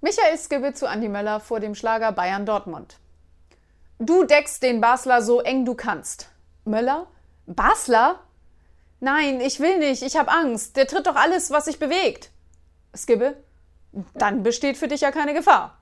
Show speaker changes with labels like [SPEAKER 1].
[SPEAKER 1] Michael Skibbe zu Andi Möller vor dem Schlager Bayern Dortmund. Du deckst den Basler so eng du kannst. Möller? Basler? Nein, ich will nicht, ich hab Angst. Der tritt doch alles, was sich bewegt. Skibbe? Dann besteht für dich ja keine Gefahr.